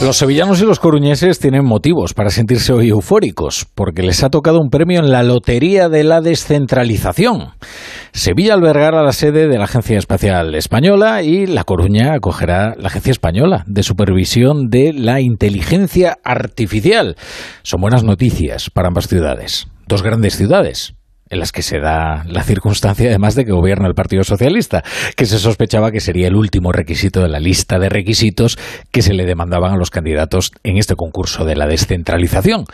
Los sevillanos y los coruñeses tienen motivos para sentirse hoy eufóricos, porque les ha tocado un premio en la Lotería de la Descentralización. Sevilla albergará la sede de la Agencia Espacial Española y La Coruña acogerá la Agencia Española de Supervisión de la Inteligencia Artificial. Son buenas noticias para ambas ciudades, dos grandes ciudades, en las que se da la circunstancia además de que gobierna el Partido Socialista, que se sospechaba que sería el último requisito de la lista de requisitos que se le demandaban a los candidatos en este concurso de la descentralización.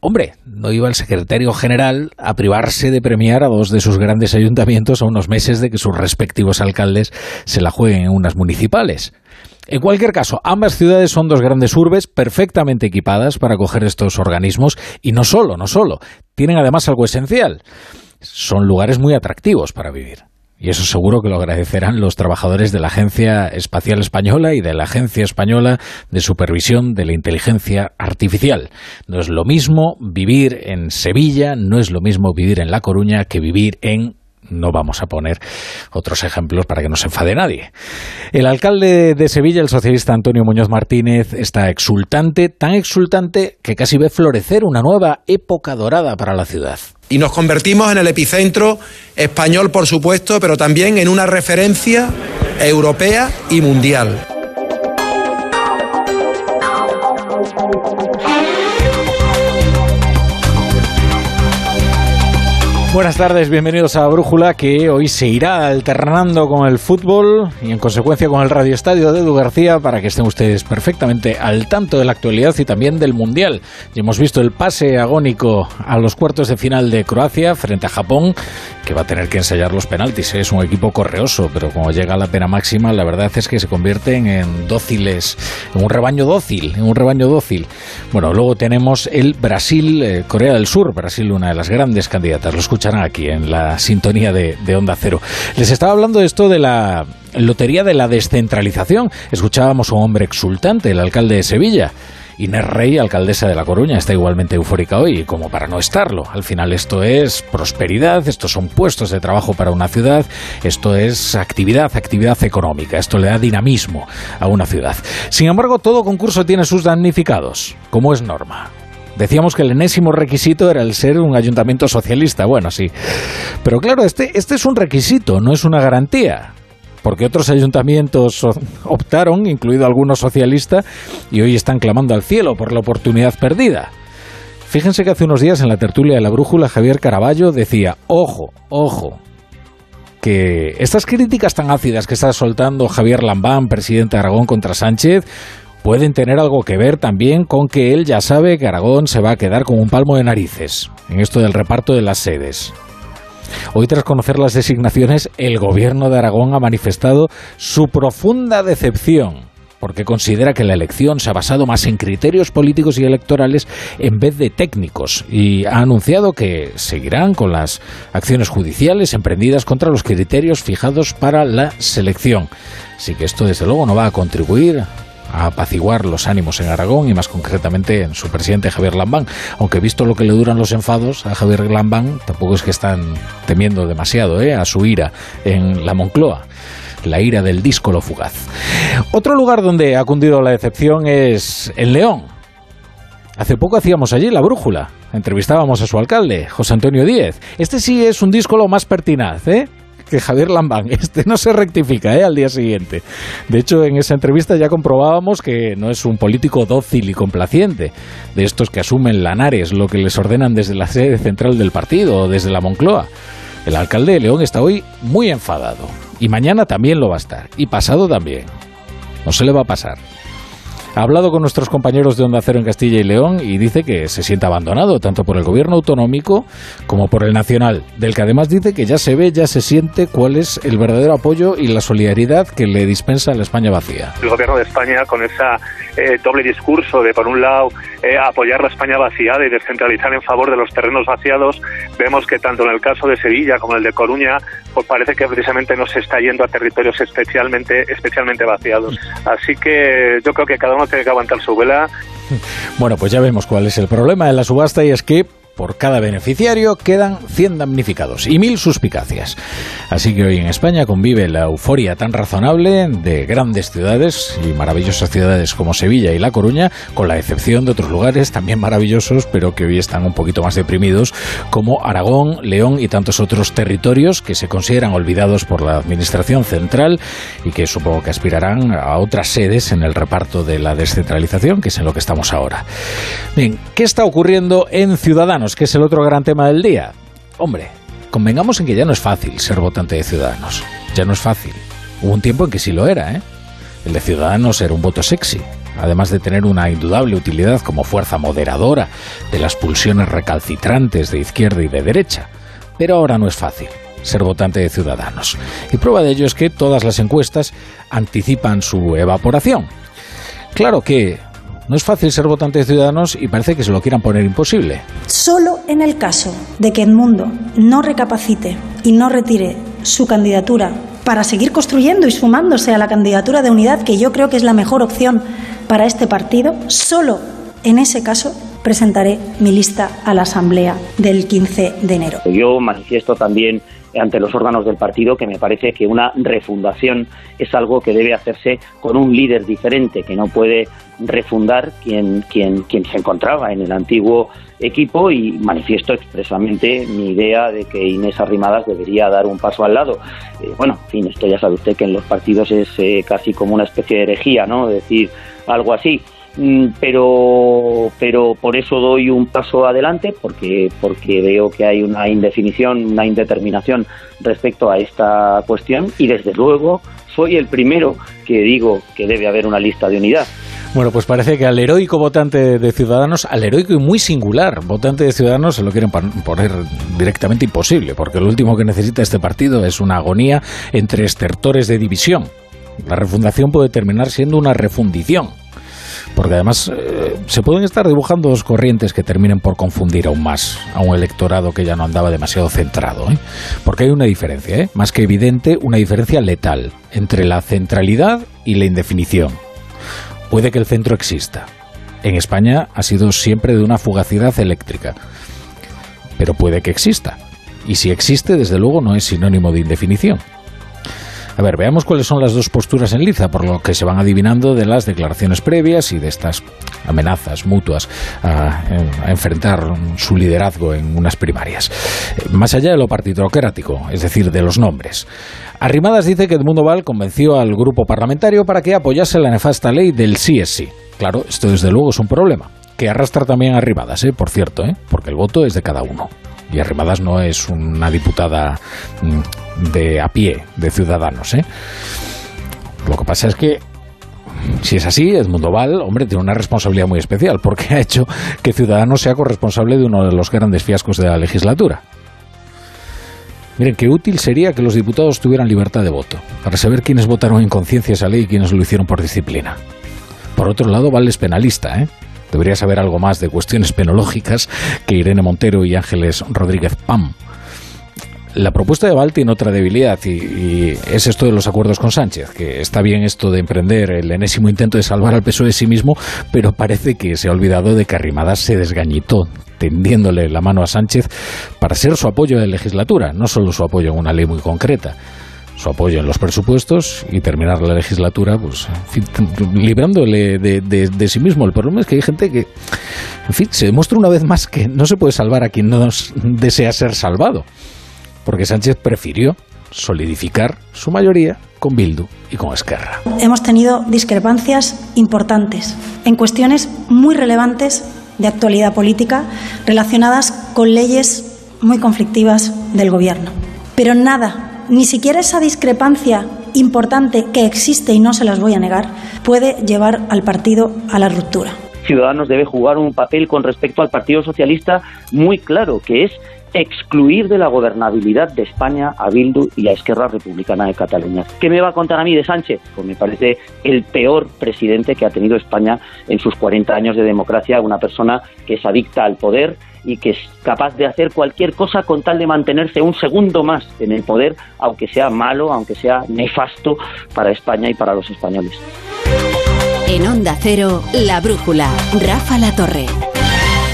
Hombre, no iba el secretario general a privarse de premiar a dos de sus grandes ayuntamientos a unos meses de que sus respectivos alcaldes se la jueguen en unas municipales. En cualquier caso, ambas ciudades son dos grandes urbes perfectamente equipadas para acoger estos organismos y no solo, no solo, tienen además algo esencial. Son lugares muy atractivos para vivir. Y eso seguro que lo agradecerán los trabajadores de la Agencia Espacial Española y de la Agencia Española de Supervisión de la Inteligencia Artificial. No es lo mismo vivir en Sevilla, no es lo mismo vivir en La Coruña que vivir en no vamos a poner otros ejemplos para que no se enfade nadie. El alcalde de Sevilla, el socialista Antonio Muñoz Martínez, está exultante, tan exultante que casi ve florecer una nueva época dorada para la ciudad. Y nos convertimos en el epicentro español, por supuesto, pero también en una referencia europea y mundial. Buenas tardes, bienvenidos a Brújula, que hoy se irá alternando con el fútbol y en consecuencia con el Radio Estadio de Edu García para que estén ustedes perfectamente al tanto de la actualidad y también del Mundial. Ya hemos visto el pase agónico a los cuartos de final de Croacia frente a Japón, que va a tener que ensayar los penaltis. Es un equipo correoso, pero como llega a la pena máxima, la verdad es que se convierten en dóciles, en un rebaño dócil, en un rebaño dócil. Bueno, luego tenemos el Brasil-Corea del Sur, Brasil una de las grandes candidatas. Lo escucha aquí en la sintonía de, de Onda Cero. Les estaba hablando de esto de la lotería de la descentralización. Escuchábamos a un hombre exultante, el alcalde de Sevilla. Inés Rey, alcaldesa de La Coruña, está igualmente eufórica hoy, como para no estarlo. Al final esto es prosperidad, estos son puestos de trabajo para una ciudad, esto es actividad, actividad económica, esto le da dinamismo a una ciudad. Sin embargo, todo concurso tiene sus damnificados, como es norma. Decíamos que el enésimo requisito era el ser un ayuntamiento socialista. Bueno, sí. Pero claro, este, este es un requisito, no es una garantía porque otros ayuntamientos optaron, incluido algunos socialistas, y hoy están clamando al cielo por la oportunidad perdida. Fíjense que hace unos días en la tertulia de la brújula Javier Caraballo decía, ojo, ojo, que estas críticas tan ácidas que está soltando Javier Lambán, presidente de Aragón, contra Sánchez, pueden tener algo que ver también con que él ya sabe que Aragón se va a quedar con un palmo de narices en esto del reparto de las sedes. Hoy, tras conocer las designaciones, el gobierno de Aragón ha manifestado su profunda decepción porque considera que la elección se ha basado más en criterios políticos y electorales en vez de técnicos y ha anunciado que seguirán con las acciones judiciales emprendidas contra los criterios fijados para la selección. Así que esto desde luego no va a contribuir a apaciguar los ánimos en Aragón y más concretamente en su presidente Javier Lambán. Aunque visto lo que le duran los enfados a Javier Lambán, tampoco es que están temiendo demasiado ¿eh? a su ira en la Moncloa la ira del disco lo fugaz. Otro lugar donde ha cundido la decepción es el León. Hace poco hacíamos allí la brújula. Entrevistábamos a su alcalde, José Antonio Díez. Este sí es un disco lo más pertinaz, ¿eh? Que Javier Lambán. Este no se rectifica ¿eh? al día siguiente. De hecho, en esa entrevista ya comprobábamos que no es un político dócil y complaciente, de estos que asumen lanares lo que les ordenan desde la sede central del partido o desde la Moncloa. El alcalde de León está hoy muy enfadado. Y mañana también lo va a estar. Y pasado también. No se le va a pasar. Ha hablado con nuestros compañeros de Onda Cero en Castilla y León y dice que se siente abandonado tanto por el gobierno autonómico como por el nacional, del que además dice que ya se ve, ya se siente cuál es el verdadero apoyo y la solidaridad que le dispensa la España vacía. El gobierno de España con ese eh, doble discurso de, por un lado, eh, apoyar la España vaciada y descentralizar en favor de los terrenos vaciados, vemos que tanto en el caso de Sevilla como en el de Coruña, pues parece que precisamente no se está yendo a territorios especialmente, especialmente vaciados. Así que yo creo que cada uno tiene que aguantar su vela. Bueno, pues ya vemos cuál es el problema de la subasta y es que por cada beneficiario quedan 100 damnificados y 1000 suspicacias. Así que hoy en España convive la euforia tan razonable de grandes ciudades y maravillosas ciudades como Sevilla y La Coruña, con la excepción de otros lugares también maravillosos, pero que hoy están un poquito más deprimidos, como Aragón, León y tantos otros territorios que se consideran olvidados por la Administración central y que supongo que aspirarán a otras sedes en el reparto de la descentralización, que es en lo que estamos ahora. Bien, ¿qué está ocurriendo en Ciudadanos? Que es el otro gran tema del día. Hombre, convengamos en que ya no es fácil ser votante de Ciudadanos. Ya no es fácil. Hubo un tiempo en que sí lo era, ¿eh? El de Ciudadanos era un voto sexy, además de tener una indudable utilidad como fuerza moderadora de las pulsiones recalcitrantes de izquierda y de derecha. Pero ahora no es fácil ser votante de Ciudadanos. Y prueba de ello es que todas las encuestas anticipan su evaporación. Claro que no es fácil ser votante de Ciudadanos y parece que se lo quieran poner imposible. Solo en el caso de que Edmundo no recapacite y no retire su candidatura para seguir construyendo y sumándose a la candidatura de unidad, que yo creo que es la mejor opción para este partido, solo en ese caso presentaré mi lista a la Asamblea del 15 de enero. Yo manifiesto también ante los órganos del partido que me parece que una refundación es algo que debe hacerse con un líder diferente, que no puede refundar quien, quien, quien se encontraba en el antiguo equipo y manifiesto expresamente mi idea de que Inés Arrimadas debería dar un paso al lado. Eh, bueno, en fin, esto ya sabe usted que en los partidos es eh, casi como una especie de herejía, ¿no? Decir algo así. Mm, pero pero por eso doy un paso adelante porque porque veo que hay una indefinición una indeterminación respecto a esta cuestión y desde luego soy el primero que digo que debe haber una lista de unidad bueno, pues parece que al heroico votante de Ciudadanos, al heroico y muy singular votante de Ciudadanos, se lo quieren poner directamente imposible, porque lo último que necesita este partido es una agonía entre estertores de división. La refundación puede terminar siendo una refundición porque además eh, se pueden estar dibujando dos corrientes que terminen por confundir aún más a un electorado que ya no andaba demasiado centrado. ¿eh? Porque hay una diferencia, ¿eh? más que evidente, una diferencia letal entre la centralidad y la indefinición. Puede que el centro exista. En España ha sido siempre de una fugacidad eléctrica, pero puede que exista. Y si existe, desde luego no es sinónimo de indefinición. A ver, veamos cuáles son las dos posturas en liza, por lo que se van adivinando de las declaraciones previas y de estas amenazas mutuas a, enfrentar su liderazgo en unas primarias. Más allá de lo partidocrático, es decir, de los nombres. Arrimadas dice que Edmundo Val convenció al grupo parlamentario para que apoyase la nefasta ley del sí es sí. Claro, esto desde luego es un problema, que arrastra también a Arrimadas, ¿eh? por cierto, ¿eh? porque el voto es de cada uno. Y Arrimadas no es una diputada mm, de a pie, de ciudadanos. ¿eh? Lo que pasa es que si es así, Edmundo Val, hombre, tiene una responsabilidad muy especial, porque ha hecho que Ciudadanos sea corresponsable de uno de los grandes fiascos de la legislatura. Miren, qué útil sería que los diputados tuvieran libertad de voto, para saber quiénes votaron en conciencia esa ley y quiénes lo hicieron por disciplina. Por otro lado, Val es penalista, ¿eh? Debería saber algo más de cuestiones penológicas que Irene Montero y Ángeles Rodríguez Pam. La propuesta de Val tiene otra debilidad y, es esto de los acuerdos con Sánchez, que está bien esto de emprender el enésimo intento de salvar al PSOE de sí mismo, pero parece que se ha olvidado de que Arrimadas se desgañitó tendiéndole la mano a Sánchez para ser su apoyo de legislatura, no solo su apoyo en una ley muy concreta su apoyo en los presupuestos y terminar la legislatura pues librándole de, sí mismo. El problema es que hay gente que, en fin, se demuestra una vez más que no se puede salvar a quien no desea ser salvado, porque Sánchez prefirió solidificar su mayoría con Bildu y con Esquerra. Hemos tenido discrepancias importantes en cuestiones muy relevantes de actualidad política relacionadas con leyes muy conflictivas del Gobierno. Pero nada ni siquiera esa discrepancia importante que existe y no se las voy a negar puede llevar al partido a la ruptura. Ciudadanos debe jugar un papel con respecto al Partido Socialista muy claro, que es excluir de la gobernabilidad de España a Bildu y a Esquerra Republicana de Cataluña. ¿Qué me va a contar a mí de Sánchez? Pues me parece el peor presidente que ha tenido España en sus 40 años de democracia, una persona que es adicta al poder y que es capaz de hacer cualquier cosa con tal de mantenerse un segundo más en el poder, aunque sea malo, aunque sea nefasto para España y para los españoles. En Onda Cero, La Brújula, Rafa La Torre.